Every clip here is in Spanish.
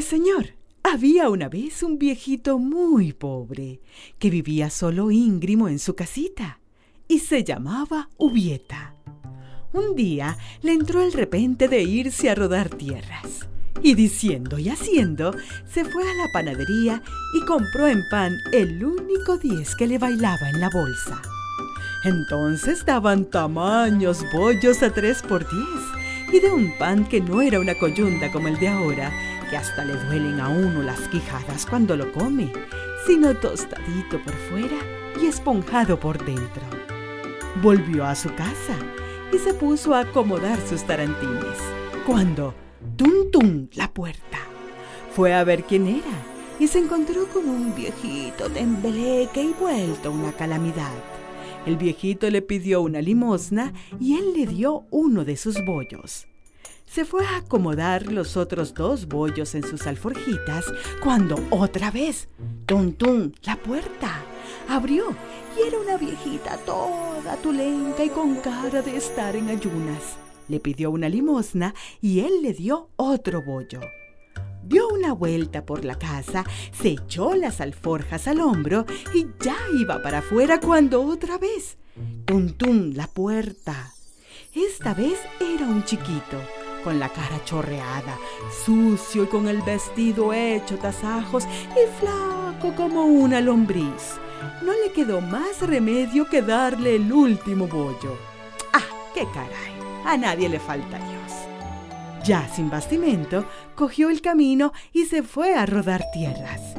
Pues señor, había una vez un viejito muy pobre que vivía solo íngrimo en su casita y se llamaba Ubieta. Un día le entró el repente de irse a rodar tierras y diciendo y haciendo se fue a la panadería y compró en pan el único diez que le bailaba en la bolsa. Entonces daban tamaños bollos a tres por diez y de un pan que no era una coyunda como el de ahora, que hasta le duelen a uno las quijadas cuando lo come, sino tostadito por fuera y esponjado por dentro. Volvió a su casa y se puso a acomodar sus tarantines, cuando, tum tum, la puerta. Fue a ver quién era y se encontró con un viejito tembleque y vuelto una calamidad. El viejito le pidió una limosna y él le dio uno de sus bollos se fue a acomodar los otros dos bollos en sus alforjitas cuando otra vez, tum tum, la puerta abrió y era una viejita toda tulenca y con cara de estar en ayunas. Le pidió una limosna y él le dio otro bollo. Dio una vuelta por la casa, se echó las alforjas al hombro y ya iba para afuera cuando otra vez, tum tum, la puerta. Esta vez era un chiquito con la cara chorreada, sucio y con el vestido hecho tasajos y flaco como una lombriz. No le quedó más remedio que darle el último bollo. ¡Ah, qué caray! A nadie le falta Dios. Ya sin bastimento, cogió el camino y se fue a rodar tierras.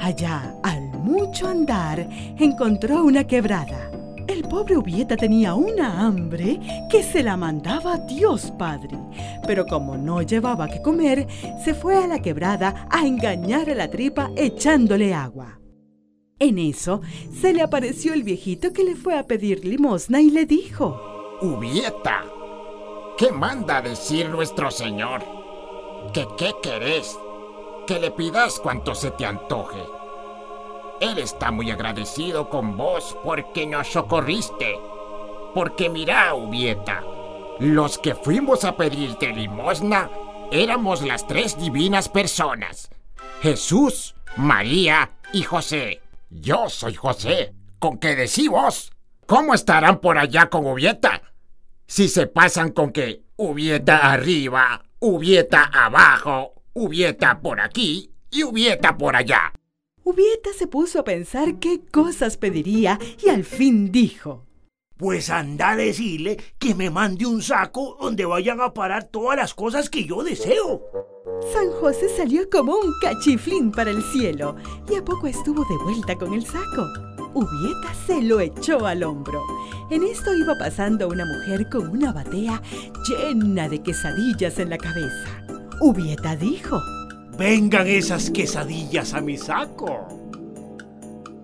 Allá, al mucho andar, encontró una quebrada el pobre Ubieta tenía una hambre que se la mandaba Dios Padre, pero como no llevaba que comer, se fue a la quebrada a engañar a la tripa echándole agua. En eso se le apareció el viejito que le fue a pedir limosna y le dijo, Ubieta, ¿qué manda decir nuestro Señor? ¿Que qué querés? Que le pidas cuanto se te antoje él está muy agradecido con vos porque nos socorriste. Porque mira, Ubieta, los que fuimos a pedirte limosna éramos las tres divinas personas. Jesús, María y José. Yo soy José. ¿Con qué decís vos? ¿Cómo estarán por allá con Ubieta? Si se pasan con que Ubieta arriba, Ubieta abajo, Ubieta por aquí y Ubieta por allá. Ubieta se puso a pensar qué cosas pediría y al fin dijo. Pues anda a decirle que me mande un saco donde vayan a parar todas las cosas que yo deseo. San José salió como un cachiflín para el cielo y a poco estuvo de vuelta con el saco. Ubieta se lo echó al hombro. En esto iba pasando una mujer con una batea llena de quesadillas en la cabeza. Ubieta dijo, Vengan esas quesadillas a mi saco.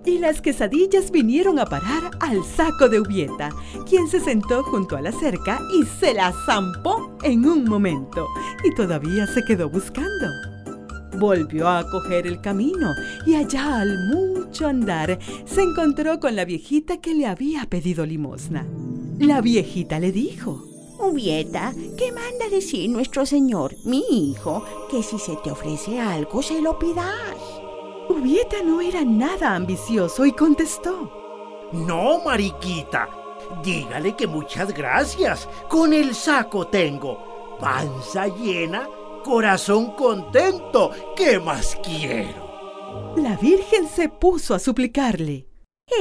Y las quesadillas vinieron a parar al saco de Ubieta, quien se sentó junto a la cerca y se la zampó en un momento, y todavía se quedó buscando. Volvió a coger el camino y allá al mucho andar se encontró con la viejita que le había pedido limosna. La viejita le dijo, Ubieta, ¿qué manda decir nuestro señor, mi hijo, que si se te ofrece algo se lo pidas? Ubieta no era nada ambicioso y contestó. No, mariquita, dígale que muchas gracias. Con el saco tengo. Panza llena, corazón contento. ¿Qué más quiero? La Virgen se puso a suplicarle.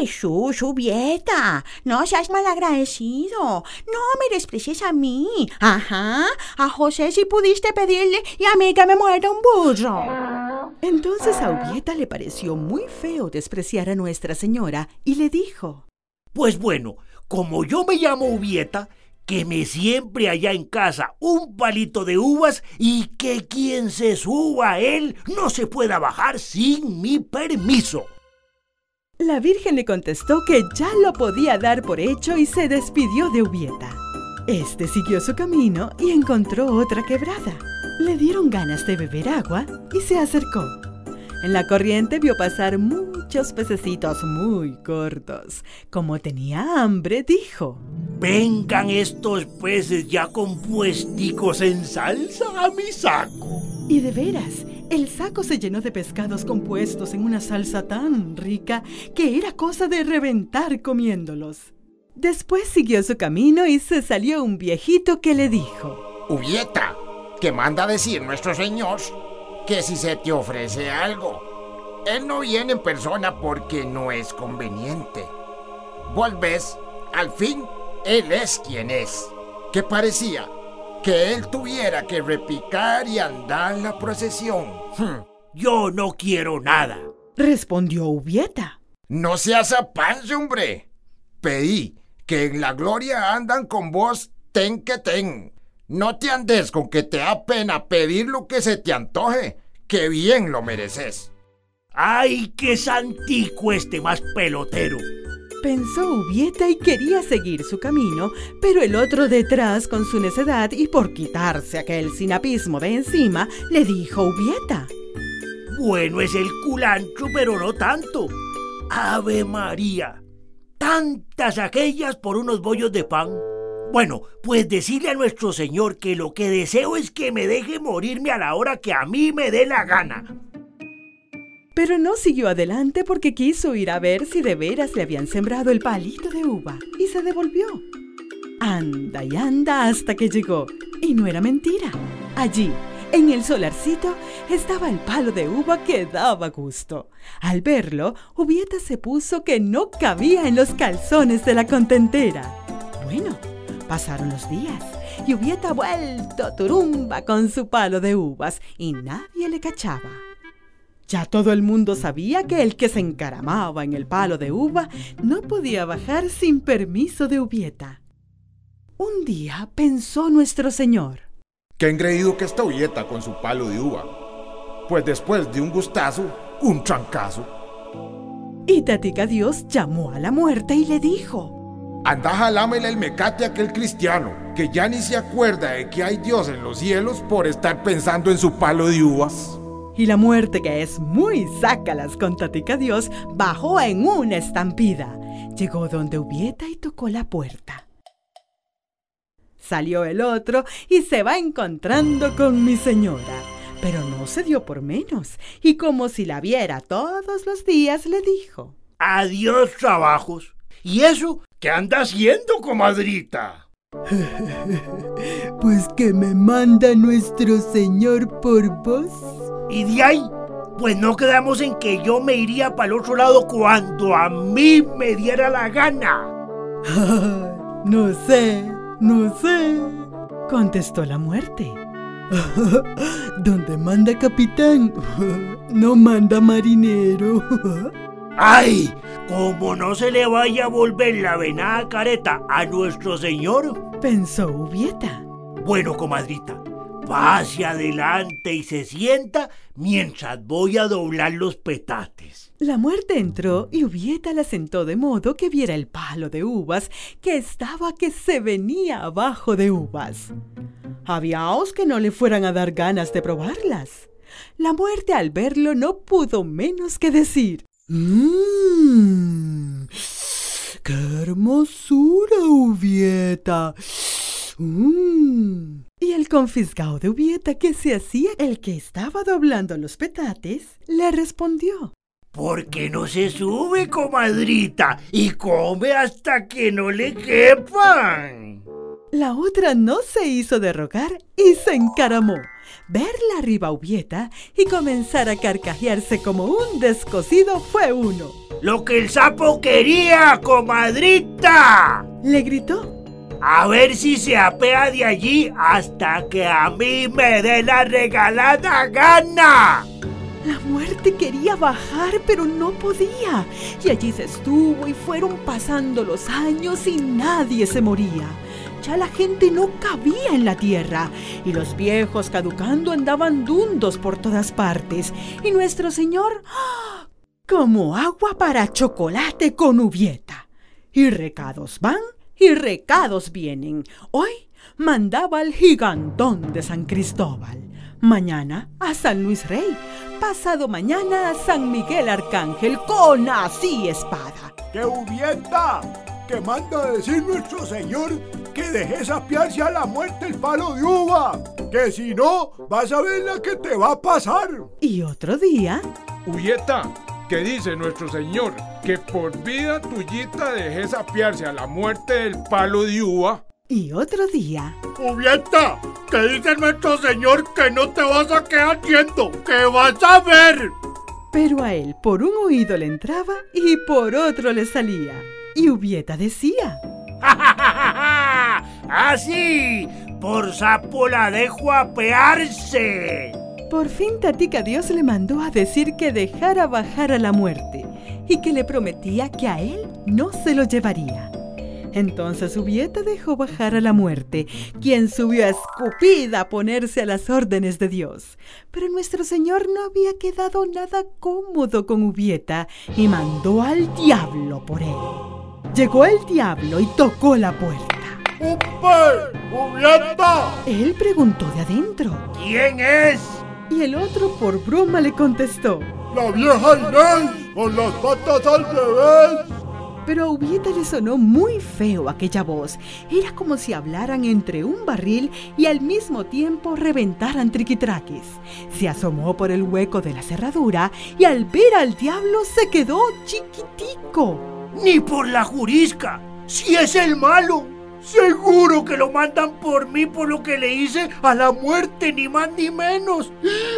Jesús, Ubieta, no seas malagradecido. No me desprecies a mí. Ajá, a José sí pudiste pedirle y a mí que me muera un burro. Entonces a Ubieta le pareció muy feo despreciar a Nuestra Señora y le dijo: Pues bueno, como yo me llamo Ubieta, que me siempre allá en casa un palito de uvas y que quien se suba a él no se pueda bajar sin mi permiso. La Virgen le contestó que ya lo podía dar por hecho y se despidió de Ubieta. Este siguió su camino y encontró otra quebrada. Le dieron ganas de beber agua y se acercó. En la corriente vio pasar muchos pececitos muy cortos. Como tenía hambre, dijo: Vengan estos peces ya compuesticos en salsa a mi saco. Y de veras, El saco se llenó de pescados compuestos en una salsa tan rica que era cosa de reventar comiéndolos. Después siguió su camino y se salió un viejito que le dijo, Ubieta, que manda decir nuestro señor que si se te ofrece algo, él no viene en persona porque no es conveniente. Volves, al fin, él es quien es. Que parecía que él tuviera que repicar y andar en la procesión. Hmm. Yo no quiero nada. Respondió Ubieta. No seas apanse, hombre. Pedí que en la gloria andan con vos ten que ten. No te andes con que te da pena pedir lo que se te antoje, que bien lo mereces. ¡Ay, qué santico este más pelotero! Pensó Ubieta y quería seguir su camino, pero el otro detrás, con su necedad y por quitarse aquel sinapismo de encima, le dijo Ubieta. Bueno es el culancho, pero no tanto. Ave María, tantas aquellas por unos bollos de pan. Bueno, pues decirle a nuestro Señor que lo que deseo es que me deje morirme a la hora que a mí me dé la gana. Pero no siguió adelante porque quiso ir a ver si de veras le habían sembrado el palito de uva y se devolvió. Anda y anda hasta que llegó. Y no era mentira. Allí, en el solarcito, estaba el palo de uva que daba gusto. Al verlo, Ubieta se puso que no cabía en los calzones de la contentera. Bueno, pasaron los días y Ubieta vuelto turumba con su palo de uvas y nadie le cachaba. Ya todo el mundo sabía que el que se encaramaba en el palo de uva no podía bajar sin permiso de Ubieta. Un día pensó nuestro señor. Qué engreído que está Ubieta con su palo de uva. Pues después de un gustazo, un trancazo. Y Tatica Dios llamó a la muerte y le dijo: Anda jalámele el mecate a aquel cristiano, que ya ni se acuerda de que hay Dios en los cielos por estar pensando en su palo de uvas. Y la muerte, que es muy sácalas con Tatica Dios, bajó en una estampida. Llegó donde Ubieta y tocó la puerta. Salió el otro y se va encontrando con mi señora. Pero no se dio por menos, y como si la viera todos los días, le dijo: Adiós, trabajos. ¿Y eso qué anda haciendo, comadrita? pues que me manda nuestro Señor por vos. Y de ahí, pues no quedamos en que yo me iría para el otro lado cuando a mí me diera la gana. no sé, no sé, contestó la muerte. Donde manda capitán, no manda marinero. ¡Ay! Como no se le vaya a volver la venada careta a nuestro señor, pensó Ubieta. Bueno, comadrita, pase adelante y se sienta mientras voy a doblar los petates. La muerte entró y Ubieta la sentó de modo que viera el palo de uvas que estaba que se venía abajo de uvas. Habíaos que no le fueran a dar ganas de probarlas. La muerte al verlo no pudo menos que decir Mmm, qué hermosura, Ubieta. Mmm. Y el confiscado de Ubieta que se hacía el que estaba doblando los petates, le respondió. ¿Por qué no se sube, comadrita, y come hasta que no le quepan? La otra no se hizo de rogar y se encaramó verla arriba Ubieta y comenzar a carcajearse como un descosido fue uno. ¡Lo que el sapo quería, comadrita! Le gritó. A ver si se apea de allí hasta que a mí me dé la regalada gana. La muerte quería bajar, pero no podía. Y allí se estuvo y fueron pasando los años y nadie se moría. Ya la gente no cabía en la tierra y los viejos caducando andaban dundos por todas partes. Y nuestro Señor, ¡ah! como agua para chocolate con ubieta. Y recados van y recados vienen. Hoy mandaba al gigantón de San Cristóbal. Mañana a San Luis Rey. Pasado mañana a San Miguel Arcángel con así espada. ¡Qué ubieta! Que manda a decir nuestro Señor que dejes apiarse a la muerte el palo de uva, que si no, vas a ver la que te va a pasar. Y otro día, Ubieta, ¿qué dice nuestro señor? Que por vida tuyita dejes apiarse a la muerte del palo de uva. y otro día, Julieta, que dice nuestro señor que no te vas a quedar yendo, que vas a ver. pero a él por un oído le entraba y por otro le salía. Y Ubieta decía, Así, por sapo la dejo apearse. Por fin Tatica Dios le mandó a decir que dejara bajar a la muerte y que le prometía que a él no se lo llevaría. Entonces Ubieta dejó bajar a la muerte, quien subió escupida a ponerse a las órdenes de Dios. Pero nuestro Señor no había quedado nada cómodo con Ubieta y mandó al diablo por él. Llegó el diablo y tocó la puerta. ¡Upe! ¡Julieta! Él preguntó de adentro ¿Quién es? Y el otro por broma le contestó. La vieja Inés, con las patas al revés. Pero a Ubieta le sonó muy feo aquella voz. Era como si hablaran entre un barril y al mismo tiempo reventaran triquitraques. Se asomó por el hueco de la cerradura y al ver al diablo se quedó chiquitico. Ni por la jurisca. Si es el malo. Seguro que lo mandan por mí por lo que le hice a la muerte, ni más ni menos.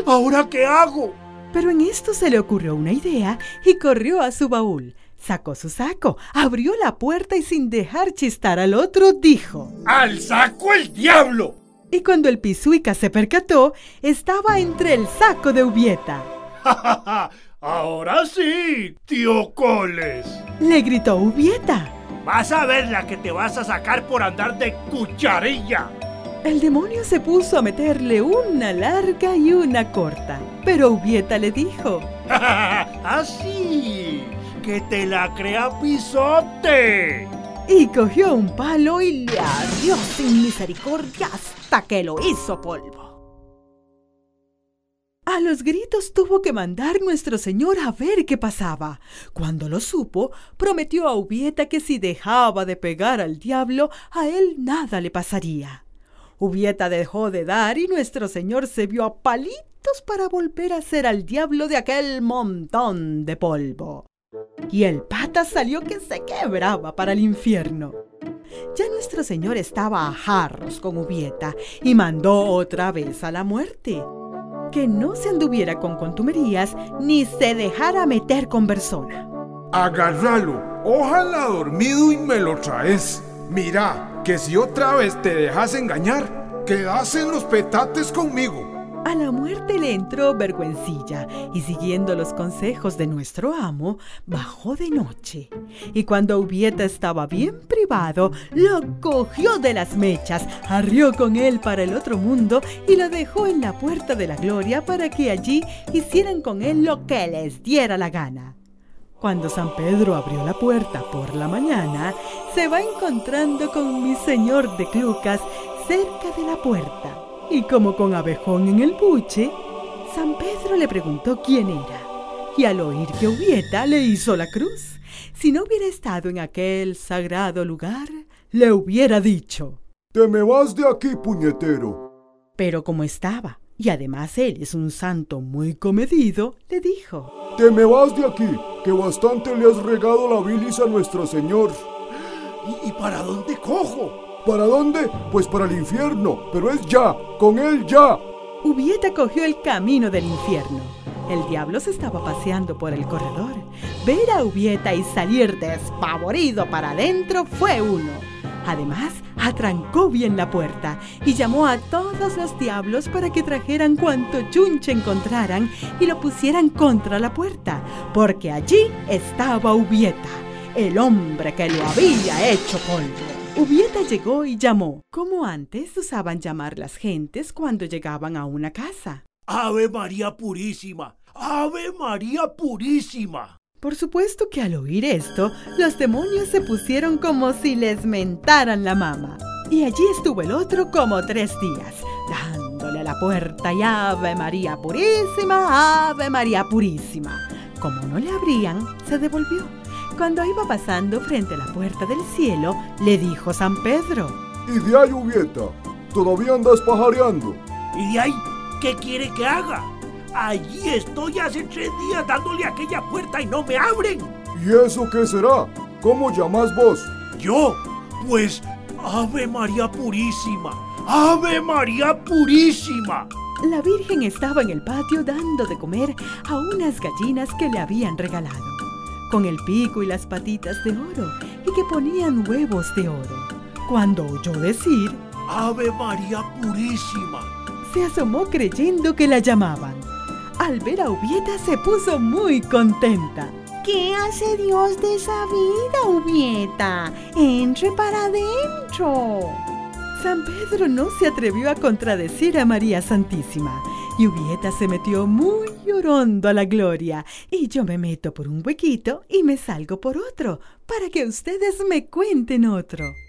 ¿Ahora qué hago? Pero en esto se le ocurrió una idea y corrió a su baúl. Sacó su saco, abrió la puerta y sin dejar chistar al otro dijo. ¡Al saco el diablo! Y cuando el pisuica se percató, estaba entre el saco de Ubieta. Ahora sí, tío Coles. Le gritó Ubieta. Vas a ver la que te vas a sacar por andar de cucharilla. El demonio se puso a meterle una larga y una corta, pero Ubieta le dijo, Así, que te la crea pisote. y cogió un palo y le ardió sin misericordia hasta que lo hizo polvo. A los gritos tuvo que mandar nuestro señor a ver qué pasaba. Cuando lo supo, prometió a Ubieta que si dejaba de pegar al diablo, a él nada le pasaría. Ubieta dejó de dar y nuestro señor se vio a palitos para volver a ser al diablo de aquel montón de polvo. Y el pata salió que se quebraba para el infierno. Ya nuestro señor estaba a jarros con Ubieta y mandó otra vez a la muerte. Que no se anduviera con contumerías ni se dejara meter con persona. Agárralo, ojalá dormido y me lo traes. Mira, que si otra vez te dejas engañar, quedas en los petates conmigo. A la muerte le entró vergüencilla y siguiendo los consejos de nuestro amo, bajó de noche. Y cuando Ubieta estaba bien privado, lo cogió de las mechas, arrió con él para el otro mundo y lo dejó en la puerta de la gloria para que allí hicieran con él lo que les diera la gana. Cuando San Pedro abrió la puerta por la mañana, se va encontrando con mi señor de Clucas cerca de la puerta. Y como con abejón en el buche, San Pedro le preguntó quién era. Y al oír que Ubieta le hizo la cruz, si no hubiera estado en aquel sagrado lugar, le hubiera dicho. Te me vas de aquí, puñetero. Pero como estaba, y además él es un santo muy comedido, le dijo. Te me vas de aquí, que bastante le has regado la bilis a nuestro Señor. ¿Y, y para dónde cojo? ¿Para dónde? Pues para el infierno, pero es ya, con él ya. Ubieta cogió el camino del infierno. El diablo se estaba paseando por el corredor. Ver a Ubieta y salir despavorido para adentro fue uno. Además, atrancó bien la puerta y llamó a todos los diablos para que trajeran cuanto chunche encontraran y lo pusieran contra la puerta, porque allí estaba Ubieta, el hombre que lo había hecho polvo. Ubieta llegó y llamó, como antes usaban llamar las gentes cuando llegaban a una casa. Ave María Purísima. Ave María Purísima. Por supuesto que al oír esto, los demonios se pusieron como si les mentaran la mama. Y allí estuvo el otro como tres días, dándole a la puerta y Ave María Purísima, Ave María Purísima. Como no le abrían, se devolvió. Cuando iba pasando frente a la puerta del cielo, le dijo San Pedro, Y de ahí, Ubieta, todavía andas pajareando. ¿Y de ahí qué quiere que haga? Allí estoy hace tres días dándole a aquella puerta y no me abren. ¿Y eso qué será? ¿Cómo llamas vos? Yo, pues, Ave María Purísima. Ave María Purísima. La Virgen estaba en el patio dando de comer a unas gallinas que le habían regalado, con el pico y las patitas de oro y que ponían huevos de oro. Cuando oyó decir, Ave María Purísima. se asomó creyendo que la llamaban. Al ver a Ubieta se puso muy contenta. ¿Qué hace Dios de esa vida, Ubieta? Entre para adentro. San Pedro no se atrevió a contradecir a María Santísima y se metió muy llorando a la gloria y yo me meto por un huequito y me salgo por otro para que ustedes me cuenten otro.